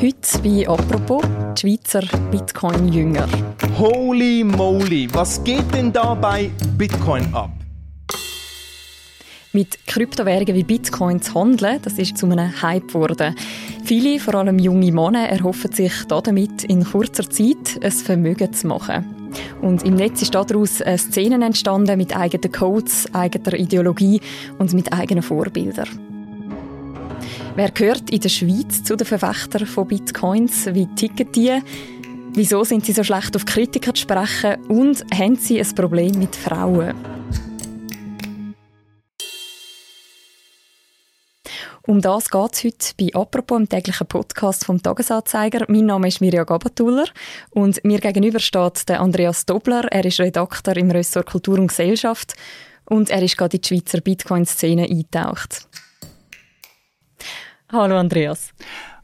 Heute bei «Apropos» die Schweizer Bitcoin-Jünger. Holy moly, was geht denn da bei Bitcoin ab? Mit Kryptowährungen wie Bitcoin zu handeln, das ist zu einem Hype geworden. Viele, vor allem junge Männer, erhoffen sich damit in kurzer Zeit ein Vermögen zu machen. Und im Netz ist daraus eine Szene entstanden mit eigenen Codes, eigener Ideologie und mit eigenen Vorbildern. Wer gehört in der Schweiz zu den Verfechtern von Bitcoins? Wie ticken die? Wieso sind sie so schlecht auf Kritiker zu sprechen? Und haben sie ein Problem mit Frauen? Um das geht es heute bei «Apropos», im täglichen Podcast vom «Tagesanzeiger». Mein Name ist Mirja Gabatuller und mir gegenüber steht der Andreas Dobler. Er ist Redakteur im Ressort Kultur und Gesellschaft und er ist gerade in die Schweizer Bitcoin-Szene eingetaucht. Hallo Andreas.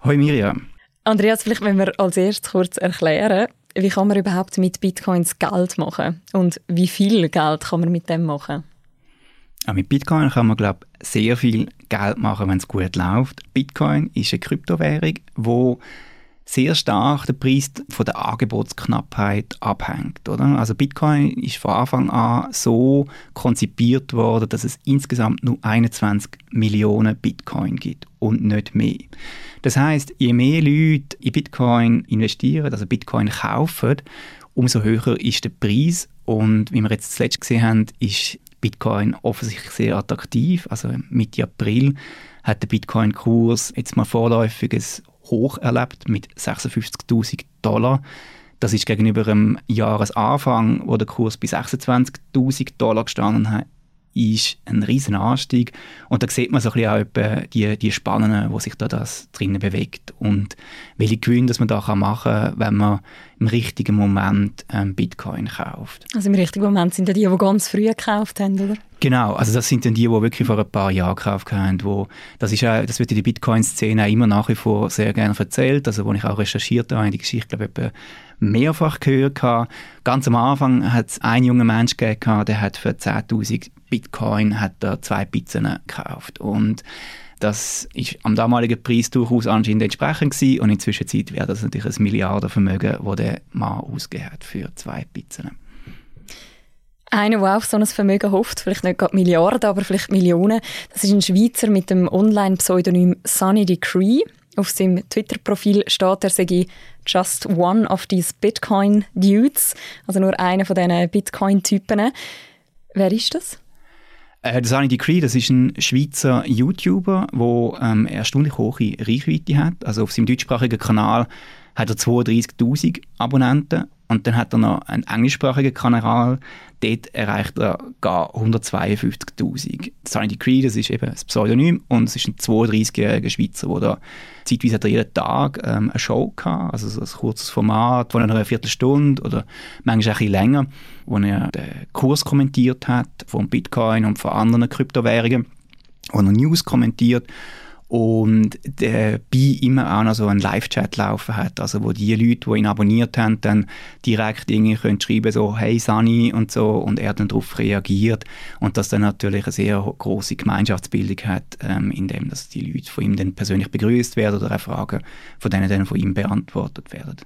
Hallo Miriam. Andreas, vielleicht wenn wir als erstes kurz erklären, wie kann man überhaupt mit Bitcoins Geld machen und wie viel Geld kann man mit dem machen? Ja, mit Bitcoin kann man glaube sehr viel Geld machen, wenn es gut läuft. Bitcoin ist eine Kryptowährung, wo sehr stark der Preis von der Angebotsknappheit abhängt. Oder? Also Bitcoin ist von Anfang an so konzipiert worden, dass es insgesamt nur 21 Millionen Bitcoin gibt und nicht mehr. Das heißt, je mehr Leute in Bitcoin investieren, also Bitcoin kaufen, umso höher ist der Preis. Und wie wir jetzt zuletzt gesehen haben, ist Bitcoin offensichtlich sehr attraktiv. Also Mitte April hat der Bitcoin-Kurs jetzt mal vorläufiges Hoch erlebt mit 56.000 Dollar. Das ist gegenüber dem Jahresanfang, wo der Kurs bei 26.000 Dollar gestanden hat, ist ein riesen Anstieg. Und da sieht man so ein bisschen auch die, die Spannen, wo sich da das drinnen bewegt und welche Gewinne dass man da machen kann, wenn man im richtigen Moment ähm, Bitcoin kauft. Also im richtigen Moment sind ja die, die ganz früh gekauft haben, oder? Genau, also das sind dann die, die wirklich vor ein paar Jahren gekauft haben. Wo, das, ist auch, das wird in der Bitcoin-Szene immer nach wie vor sehr gerne erzählt, also wo ich auch recherchiert habe, die Geschichte, glaube ich, mehrfach gehört habe. Ganz am Anfang hat es einen jungen Mensch gegeben, der hat für 10'000 Bitcoin hat er zwei Pizzen gekauft und das ist am damaligen Preis durchaus anscheinend entsprechend gewesen und in der Zwischenzeit wäre das natürlich ein Milliardenvermögen, das der Mann ausgegeben für zwei Pizzen. Einer, der auf so ein Vermögen hofft, vielleicht nicht gerade Milliarden, aber vielleicht Millionen, das ist ein Schweizer mit dem Online-Pseudonym Sunny Decree. Auf seinem Twitter-Profil steht, er sei just one of these Bitcoin-Dudes, also nur einer von diesen Bitcoin-Typen. Wer ist das? Äh, der Sunny Decree, das ist ein Schweizer YouTuber, der ähm, erstaunlich hohe Reichweite hat. Also auf seinem deutschsprachigen Kanal hat er 32'000 Abonnenten und dann hat er noch einen englischsprachigen Kanal, dort erreicht er gar 152'000. Sunny Decree, das ist eben das Pseudonym. Und es ist ein 32-jähriger Schweizer, der zeitweise hat er jeden Tag ähm, eine Show gehabt, also so ein kurzes Format von einer Viertelstunde oder manchmal ein bisschen länger, wo er den Kurs kommentiert hat von Bitcoin und von anderen Kryptowährungen, er News kommentiert und dabei immer auch noch so einen Live-Chat laufen hat, also wo die Leute, die ihn abonniert haben, dann direkt irgendwie können schreiben so «Hey Sani» und so und er dann darauf reagiert und das dann natürlich eine sehr große Gemeinschaftsbildung hat, ähm, indem dass die Leute von ihm dann persönlich begrüßt werden oder auch Fragen von denen dann von ihm beantwortet werden.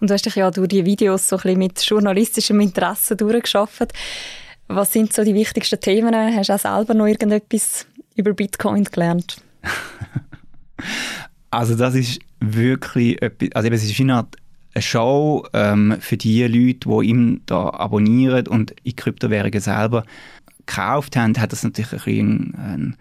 Und du hast dich ja durch die Videos so ein bisschen mit journalistischem Interesse durchgeschafft. Was sind so die wichtigsten Themen? Hast du auch selber noch irgendetwas über Bitcoin gelernt? also das ist wirklich etwas, also es ist eine Art Show ähm, für die Leute, die ihn da abonnieren und in Kryptowährungen selber gekauft haben, hat das natürlich ein bisschen ein,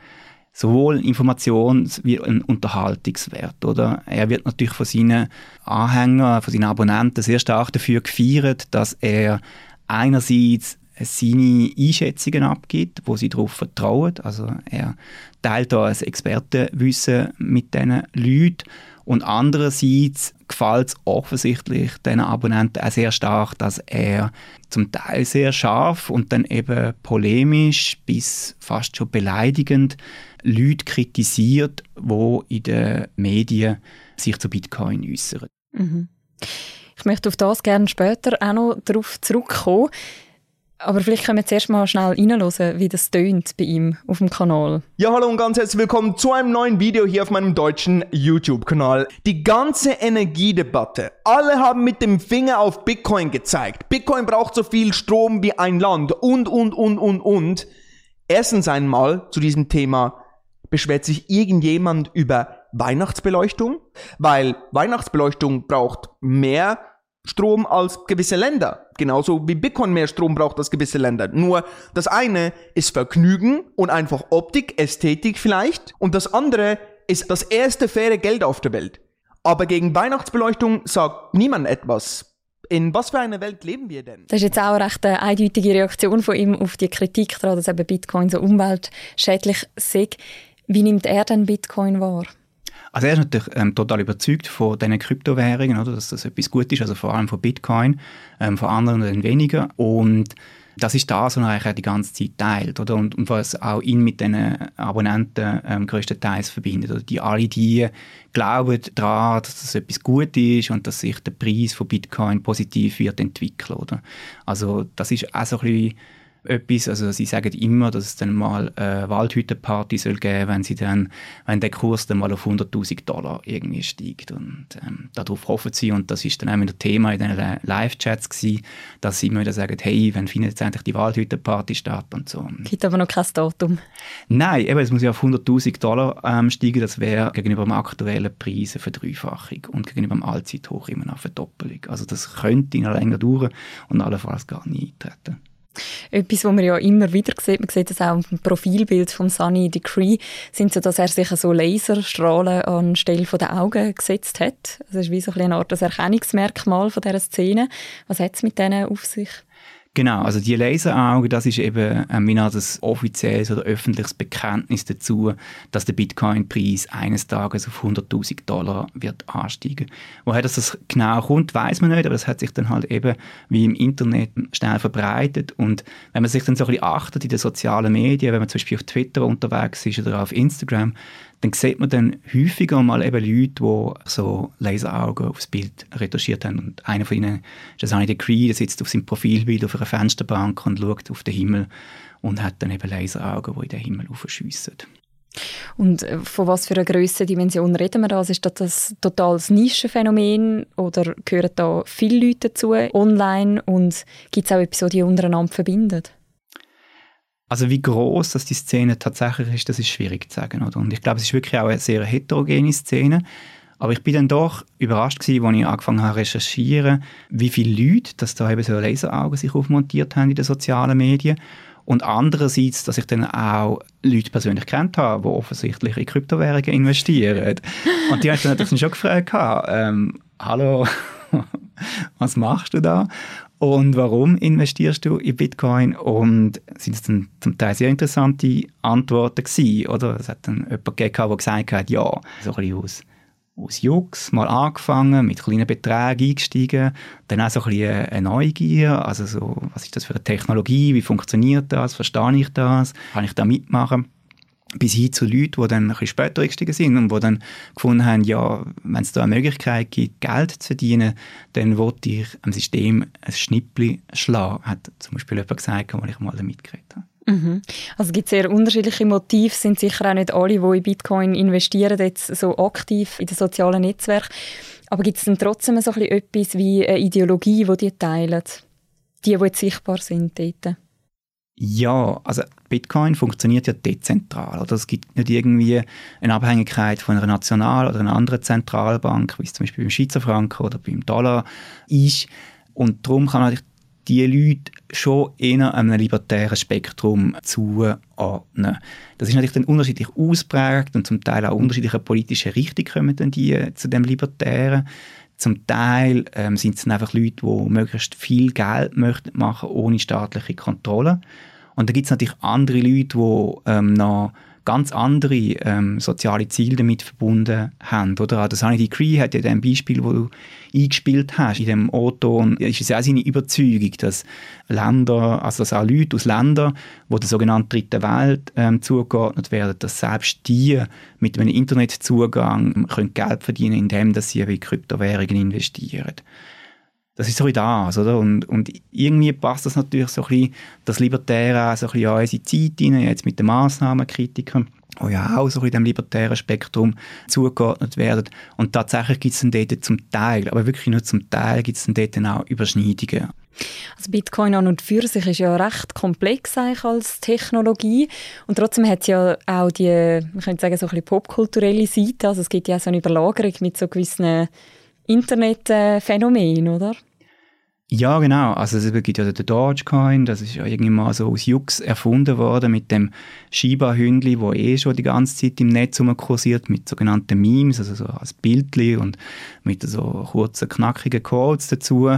sowohl Informations- wie ein Unterhaltungswert. Oder? Er wird natürlich von seinen Anhängern, von seinen Abonnenten sehr stark dafür gefeiert, dass er einerseits seine Einschätzungen abgibt, wo sie darauf vertrauen. Also er teilt da ein Expertenwissen mit diesen Leuten. Und andererseits gefällt es offensichtlich den Abonnenten auch sehr stark, dass er zum Teil sehr scharf und dann eben polemisch bis fast schon beleidigend Leute kritisiert, wo in den Medien sich zu Bitcoin äußern. Mhm. Ich möchte auf das gerne später auch noch darauf zurückkommen. Aber vielleicht können wir zuerst mal schnell reinhören, wie das tönt bei ihm auf dem Kanal. Ja, hallo und ganz herzlich willkommen zu einem neuen Video hier auf meinem deutschen YouTube-Kanal. Die ganze Energiedebatte. Alle haben mit dem Finger auf Bitcoin gezeigt. Bitcoin braucht so viel Strom wie ein Land und, und, und, und, und. Erstens einmal zu diesem Thema beschwert sich irgendjemand über Weihnachtsbeleuchtung, weil Weihnachtsbeleuchtung braucht mehr Strom als gewisse Länder. Genauso wie Bitcoin mehr Strom braucht als gewisse Länder. Nur das eine ist Vergnügen und einfach Optik, Ästhetik vielleicht. Und das andere ist das erste faire Geld auf der Welt. Aber gegen Weihnachtsbeleuchtung sagt niemand etwas. In was für einer Welt leben wir denn? Das ist jetzt auch eine recht eindeutige Reaktion von ihm auf die Kritik daran, dass eben Bitcoin so umweltschädlich sei. Wie nimmt er denn Bitcoin wahr? Also er ist natürlich ähm, total überzeugt von diesen Kryptowährungen, oder, dass das etwas gut ist, also vor allem von Bitcoin, ähm, von anderen dann weniger. Und das ist das, was eigentlich auch die ganze Zeit teilt, oder? Und, und was auch ihn mit den Abonnenten ähm, größtenteils verbindet. Oder? Die alle die glauben daran, dass das etwas gut ist und dass sich der Preis von Bitcoin positiv wird entwickeln, oder? Also das ist auch so ein bisschen etwas. Also sie sagen immer, dass es dann mal eine Waldhüttenparty soll geben, wenn sie dann, wenn der Kurs dann mal auf 100.000 Dollar irgendwie steigt und ähm, darauf hoffen sie und das ist dann auch wieder Thema in den Live-Chats gewesen, dass sie immer wieder sagen, hey, wenn findet jetzt endlich die Waldhüttenparty statt und so. Gibt aber noch kein Datum. Nein, eben, es muss ja auf 100.000 Dollar ähm, steigen, das wäre gegenüber dem aktuellen Preis eine Verdreifachung und gegenüber dem Allzeithoch immer noch eine Verdoppelung. Also das könnte noch länger dauern und allenfalls gar nie eintreten. Etwas, was man ja immer wieder sieht, man sieht das auch dem Profilbild von Sunny Decree, sind so, dass er sich so Laserstrahlen anstelle der Augen gesetzt hat. Das ist wie so ein eine Art Erkennungsmerkmal von dieser Szene. Was hat es mit denen auf sich? Genau, also die Laseraugen, das ist eben ähm, das offizielles oder öffentliches Bekenntnis dazu, dass der Bitcoin-Preis eines Tages auf 100.000 Dollar wird ansteigen. Woher das genau kommt, weiß man nicht, aber das hat sich dann halt eben wie im Internet schnell verbreitet und wenn man sich dann so ein bisschen achtet in den sozialen Medien, wenn man zum Beispiel auf Twitter unterwegs ist oder auf Instagram, dann sieht man dann häufiger mal eben Leute, die so Laseraugen aufs Bild retuschiert haben. Und einer von ihnen ist das Sunny Cree, der sitzt auf seinem Profilbild auf einer Fensterbank und schaut auf den Himmel und hat dann eben Laseraugen, die in den Himmel aufschiessen. Und äh, von was für einer Grössendimension reden wir da? Also ist das ein totales Nischenphänomen oder gehören da viele Leute dazu online und gibt es auch etwas, die untereinander verbindet? Also wie groß dass die Szene tatsächlich ist, das ist schwierig zu sagen. Oder? Und ich glaube, es ist wirklich auch eine sehr heterogene Szene. Aber ich bin dann doch überrascht gewesen, als ich angefangen habe zu recherchieren, wie viele Leute, dass da eben so Laseraugen sich aufmontiert haben in den sozialen Medien. Und andererseits, dass ich dann auch Leute persönlich kennt habe, die offensichtlich in Kryptowährungen investieren. Und die haben dann natürlich schon gefragt, ähm, hallo, was machst du da? Und warum investierst du in Bitcoin? Und sind es dann zum Teil sehr interessante Antworten gewesen, oder? Es hat dann jemand gegeben, der gesagt hat, ja, so ein bisschen aus, aus Jux mal angefangen, mit kleinen Beträgen eingestiegen, dann auch so ein bisschen eine Neugier, also so, was ist das für eine Technologie, wie funktioniert das, verstehe ich das, kann ich da mitmachen? Bis hin zu Leuten, die dann ein bisschen später eingestiegen sind und die dann gefunden haben, ja, wenn es da eine Möglichkeit gibt, Geld zu verdienen, dann wollte ich am System ein Schnippli schlagen, hat zum Beispiel jemand gesagt, als ich mal mitgeredet habe. Mhm. Also es gibt sehr unterschiedliche Motive, sind sicher auch nicht alle, die in Bitcoin investieren, jetzt so aktiv in den sozialen Netzwerken. Aber gibt es dann trotzdem so ein bisschen etwas wie eine Ideologie, die die teilen? Die, die jetzt sichtbar sind dort? Ja, also Bitcoin funktioniert ja dezentral. Oder? Es gibt nicht irgendwie eine Abhängigkeit von einer National- oder einer anderen Zentralbank, wie es zum Beispiel beim Schweizer Franken oder beim Dollar ist. Und darum kann man die Leute schon eher einem libertären Spektrum zuordnen. Das ist natürlich dann unterschiedlich ausprägt und zum Teil auch unterschiedliche politische Richtungen kommen dann die zu dem Libertären. Zum Teil ähm, sind es einfach Leute, die möglichst viel Geld möchten machen ohne staatliche Kontrolle. Und dann gibt es natürlich andere Leute, die ähm, noch ganz andere ähm, soziale Ziele damit verbunden haben. Oder? Also Sunny Decree hat ja dem Beispiel, wo du eingespielt hast, in dem O-Ton, ist es auch seine Überzeugung, dass Länder, also dass auch Leute aus Ländern, wo der sogenannten dritten Welt ähm, zugeordnet werden, dass selbst die mit einem Internetzugang können Geld verdienen, indem sie in Kryptowährungen investieren. Das ist so ein das, oder? Und, und irgendwie passt das natürlich so ein bisschen, das Libertäre so ein bisschen an unsere Zeit rein, jetzt mit den Massnahmenkritikern, die ja auch so in dem libertären Spektrum zugeordnet werden. Und tatsächlich gibt es dann dort zum Teil, aber wirklich nur zum Teil, gibt es dann dort auch Überschneidungen. Also Bitcoin an und für sich ist ja recht komplex als Technologie und trotzdem hat es ja auch die, man könnte sagen, so ein bisschen popkulturelle Seite. Also es gibt ja auch so eine Überlagerung mit so gewissen Internetphänomenen, oder? Ja, genau. Also es gibt ja den Dogecoin, das ist ja irgendwie mal so aus Jux erfunden worden mit dem Shiba-Hündli, wo eh schon die ganze Zeit im Netz kursiert mit sogenannten Memes, also so als Bildli und mit so kurzen, knackigen Codes dazu.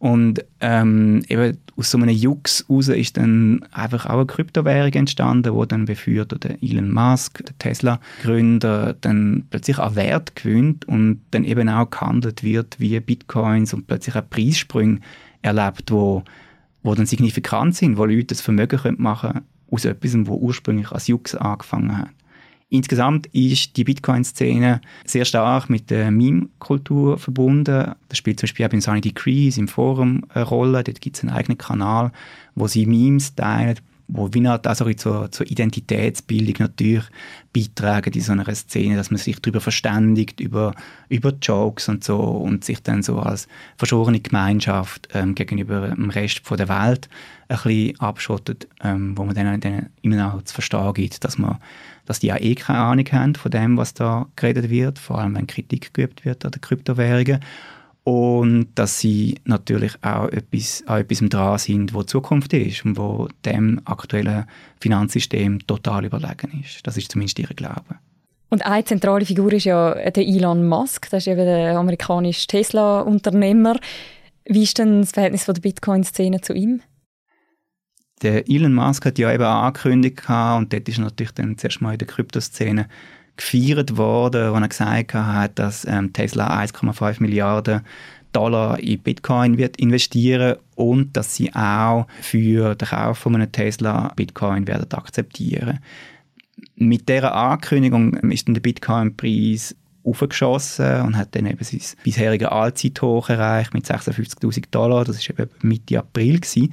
Und ähm, eben aus so einem Jux raus ist dann einfach auch eine Kryptowährung entstanden, wo dann beführt der Elon Musk, der Tesla-Gründer, dann plötzlich an Wert gewinnt und dann eben auch gehandelt wird wie Bitcoins und plötzlich auch Preissprünge erlebt, wo, wo dann signifikant sind, wo Leute das Vermögen machen können aus etwas, wo ursprünglich als Jux angefangen hat. Insgesamt ist die Bitcoin-Szene sehr stark mit der Meme-Kultur verbunden. Das spielt zum Beispiel auch in Sunny Decrees im Forum eine Rolle. Dort gibt es einen eigenen Kanal, wo sie Memes teilen, wo wie halt auch so zur, zur Identitätsbildung natürlich beitragen in so einer Szene, dass man sich darüber verständigt, über, über Jokes und so und sich dann so als verschworene Gemeinschaft ähm, gegenüber dem Rest von der Welt ein bisschen abschottet, ähm, wo man dann, dann immer auch zu verstehen gibt, dass man dass die ja eh keine Ahnung haben von dem, was da geredet wird, vor allem wenn Kritik geübt wird an den Kryptowährungen. Und dass sie natürlich auch etwas, an etwas dran sind, wo die Zukunft ist und wo dem aktuellen Finanzsystem total überlegen ist. Das ist zumindest ihr Glaube. Und eine zentrale Figur ist ja der Elon Musk, das ist eben der amerikanische Tesla-Unternehmer. Wie ist denn das Verhältnis von der Bitcoin-Szene zu ihm? Der Elon Musk hat ja eben angekündigt und dort ist natürlich dann zuerst mal in der Kryptoszene gefeiert worden, wo er gesagt hat, dass ähm, Tesla 1,5 Milliarden Dollar in Bitcoin wird investieren und dass sie auch für den Kauf von einem Tesla Bitcoin werden akzeptieren. Mit dieser Ankündigung ist dann der Bitcoin-Preis aufgeschossen und hat dann eben sein bisheriges Allzeithoch erreicht mit 56.000 Dollar. Das war eben Mitte April gewesen.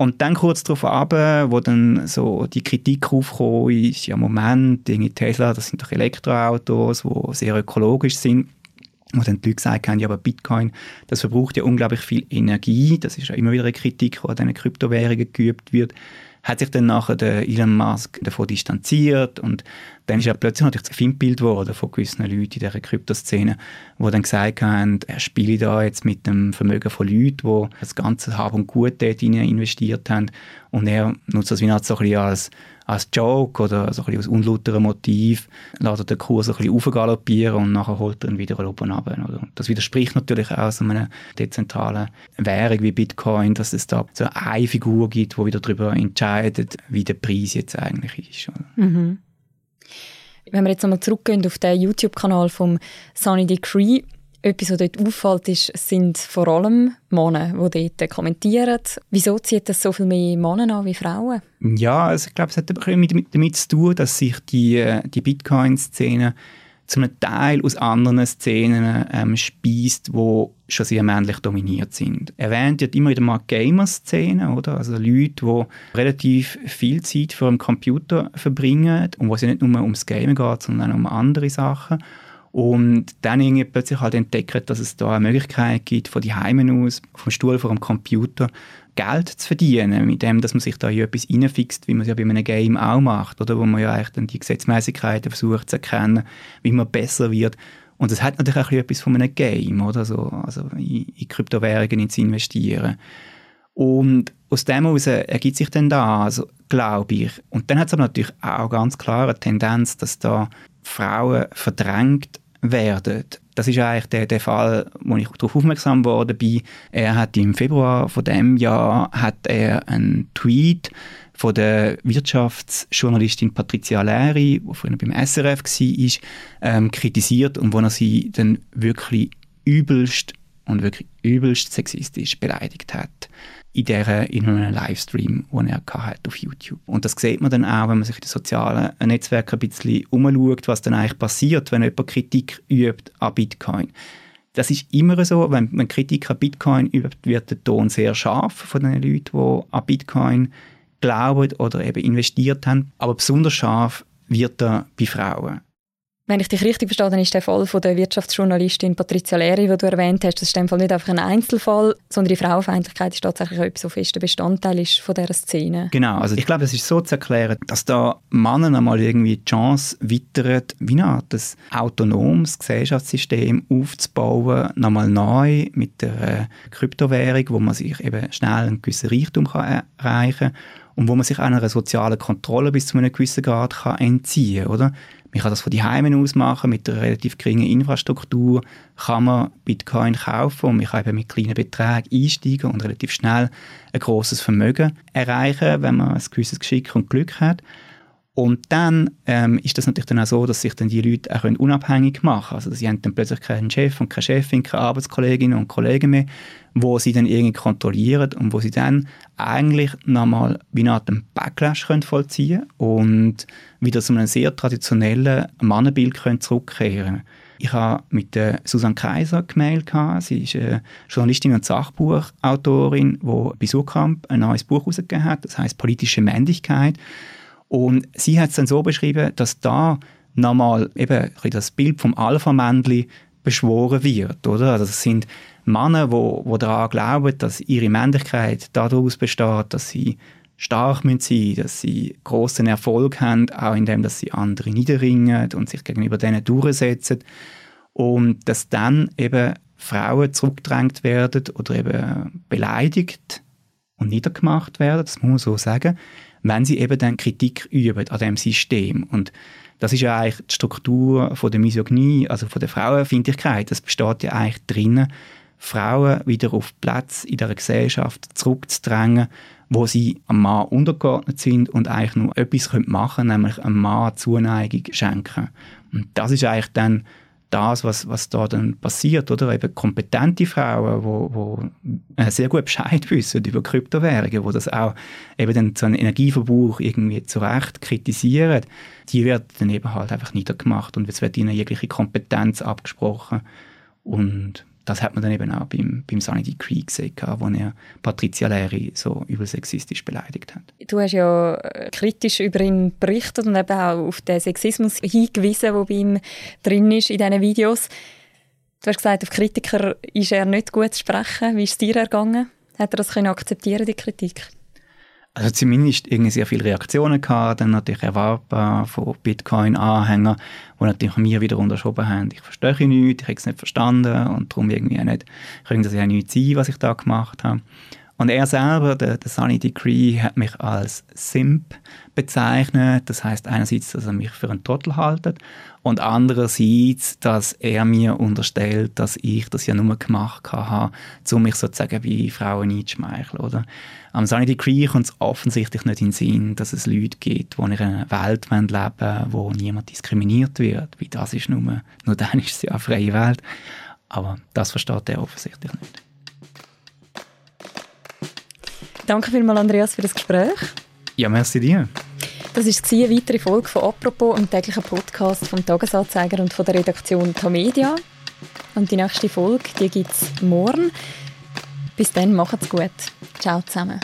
Und dann kurz darauf ab, wo dann so die Kritik aufkam, ist, ja Moment, Tesla, das sind doch Elektroautos, die sehr ökologisch sind. Wo dann die Leute gesagt haben, ja, aber Bitcoin, das verbraucht ja unglaublich viel Energie. Das ist ja immer wieder eine Kritik, die an diesen Kryptowährungen geübt wird hat sich dann nachher der Elon Musk davon distanziert und dann ist er plötzlich natürlich das Filmbild geworden von gewissen Leuten in dieser Kryptoszene, die dann gesagt haben, er spiele da jetzt mit dem Vermögen von Leuten, die das ganze Hab und Gut dort investiert haben und er nutzt das wie so ein bisschen als als Joke oder so ein bisschen aus unlauterem Motiv lässt den Kurs ein bisschen aufgaloppieren und nachher holt er ihn wieder oben runter. Das widerspricht natürlich auch so einer dezentralen Währung wie Bitcoin, dass es da so eine Figur gibt, die wieder darüber entscheidet, wie der Preis jetzt eigentlich ist. Mhm. Wenn wir jetzt nochmal zurückgehen auf den YouTube-Kanal vom Sunny Decree, etwas, was dort auffällt, ist, sind vor allem Männer, die dort kommentieren. Wieso zieht das so viel mehr Männer an wie Frauen? Ja, also ich glaube, es hat damit, damit zu tun, dass sich die, äh, die Bitcoin-Szene zu einem Teil aus anderen Szenen ähm, speist, wo schon sehr männlich dominiert sind. Erwähnt wird immer wieder mal Gamer-Szenen, oder? Also Leute, die relativ viel Zeit vor dem Computer verbringen und wo es nicht nur ums Gamen geht, sondern auch um andere Sachen. Und dann irgendwie plötzlich halt entdeckt, dass es da eine Möglichkeit gibt, von die Heimen aus, vom Stuhl vor dem Computer, Geld zu verdienen, mit dem, dass man sich da in etwas reinfixt, wie man es ja bei einem Game auch macht, oder? Wo man ja eigentlich dann die Gesetzmäßigkeiten versucht zu erkennen, wie man besser wird. Und das hat natürlich auch etwas von einem Game, oder? So, also in, in Kryptowährungen zu investieren. Und aus dem heraus ergibt sich dann da, also, glaube ich. Und dann hat es aber natürlich auch ganz klar eine Tendenz, dass da Frauen verdrängt werden. Das ist eigentlich der, der Fall, wo ich darauf aufmerksam worden bin. Er hat im Februar von dem Jahr hat er einen Tweet von der Wirtschaftsjournalistin Patricia Leri, die früher beim SRF war, ähm, kritisiert und wo er sie dann wirklich übelst und wirklich übelst sexistisch beleidigt hat in, der, in einem Livestream, den er hatte auf YouTube. Und das sieht man dann auch, wenn man sich in den sozialen Netzwerken ein bisschen umschaut, was dann eigentlich passiert, wenn jemand Kritik übt an Bitcoin. Das ist immer so, wenn, wenn Kritik an Bitcoin übt, wird der Ton sehr scharf von den Leuten, die an Bitcoin glauben oder eben investiert haben. Aber besonders scharf wird er bei Frauen. Wenn ich dich richtig verstehe, dann ist der Fall von der Wirtschaftsjournalistin Patricia Leri, den du erwähnt hast, das ist in dem Fall nicht einfach ein Einzelfall, sondern die Frauenfeindlichkeit ist tatsächlich etwas, so fester Bestandteil ist von dieser Szene. Genau, also ich glaube, es ist so zu erklären, dass da Männer einmal irgendwie die Chance wittern, wie eine Art autonomes Gesellschaftssystem aufzubauen, nochmal neu mit der Kryptowährung, wo man sich eben schnell einen gewissen Reichtum kann erreichen kann und wo man sich einer sozialen Kontrolle bis zu einem gewissen Grad kann entziehen kann, oder? Man kann das von die Heimen aus machen, mit einer relativ geringen Infrastruktur kann man Bitcoin kaufen und man kann eben mit kleinen Beträgen einsteigen und relativ schnell ein großes Vermögen erreichen, wenn man ein gewisses Geschick und Glück hat. Und dann ähm, ist das natürlich dann auch so, dass sich dann die Leute auch unabhängig machen können. Also sie haben dann plötzlich keinen Chef und keine Chefin, keine Arbeitskolleginnen und Kollegen mehr, wo sie dann irgendwie kontrollieren und wo sie dann eigentlich nochmal wie eine Art Backlash können vollziehen und wieder zu einem sehr traditionellen Mannenbild können zurückkehren ich habe mit der Susanne Kaiser gemeldet. Sie ist eine Journalistin und Sachbuchautorin, die bei Surkamp ein neues Buch herausgegeben hat, das heißt Politische Männlichkeit. Und sie hat es dann so beschrieben, dass da nochmal eben das Bild vom Alpha-Männchen beschworen wird, oder? Also das sind Männer, wo, wo daran glauben, dass ihre Männlichkeit daraus besteht, dass sie stark sein müssen, dass sie großen Erfolg haben, auch indem dass sie andere niederringen und sich gegenüber denen durchsetzen und dass dann eben Frauen zurückgedrängt werden oder eben beleidigt und niedergemacht werden, das muss man so sagen, wenn sie eben dann Kritik üben an dem System. Und das ist ja eigentlich die Struktur von der Misogynie, also von der Frauenfindlichkeit. Das besteht ja eigentlich drinnen, Frauen wieder auf Platz in der Gesellschaft zurückzudrängen, wo sie am Mann untergeordnet sind und eigentlich nur etwas machen können, nämlich einem Mann Zuneigung schenken. Und das ist eigentlich dann das, was, was da dann passiert, oder? Eben kompetente Frauen, wo, wo äh, sehr gut Bescheid wissen über Kryptowährungen, wo das auch eben dann so einen Energieverbrauch irgendwie zu Recht kritisieren, die werden dann eben halt einfach niedergemacht und es wird ihnen jegliche Kompetenz abgesprochen und das hat man dann eben auch beim, beim Sunny Creek gesehen, wo er Patricia Leri so übelsexistisch beleidigt hat. Du hast ja äh, kritisch über ihn berichtet und eben auch auf den Sexismus hingewiesen, der bei ihm drin ist in diesen Videos. Du hast gesagt, auf Kritiker ist er nicht gut zu sprechen. Wie ist es dir ergangen? Hat er das können akzeptieren, die Kritik? Also zumindest irgendwie sehr viele Reaktionen gehabt, dann natürlich erwartbar von Bitcoin-Anhängern, die natürlich mir wieder unterschoben haben, ich verstehe nichts, ich habe es nicht verstanden und darum irgendwie auch nicht, können das ja nicht sein, was ich da gemacht habe. Und er selber, der, der Sunny Decree, hat mich als Simp bezeichnet. Das heißt einerseits, dass er mich für einen Trottel haltet und andererseits, dass er mir unterstellt, dass ich das ja nur gemacht habe, um mich sozusagen wie Frauen einzuschmeicheln. Oder? Am Sunny Decree kommt es offensichtlich nicht in den Sinn, dass es Leute gibt, die in einer Welt leben wollen, wo niemand diskriminiert wird. Wie das ist nur, nur dann ist es ja eine freie Welt. Aber das versteht er offensichtlich nicht. Danke vielmals, Andreas, für das Gespräch. Ja, merci dir. Das war eine weitere Folge von «Apropos», einem täglichen Podcast vom «Tagesanzeiger» und von der Redaktion «Tamedia». Und die nächste Folge, die gibt es morgen. Bis dann, macht's gut. Ciao zusammen.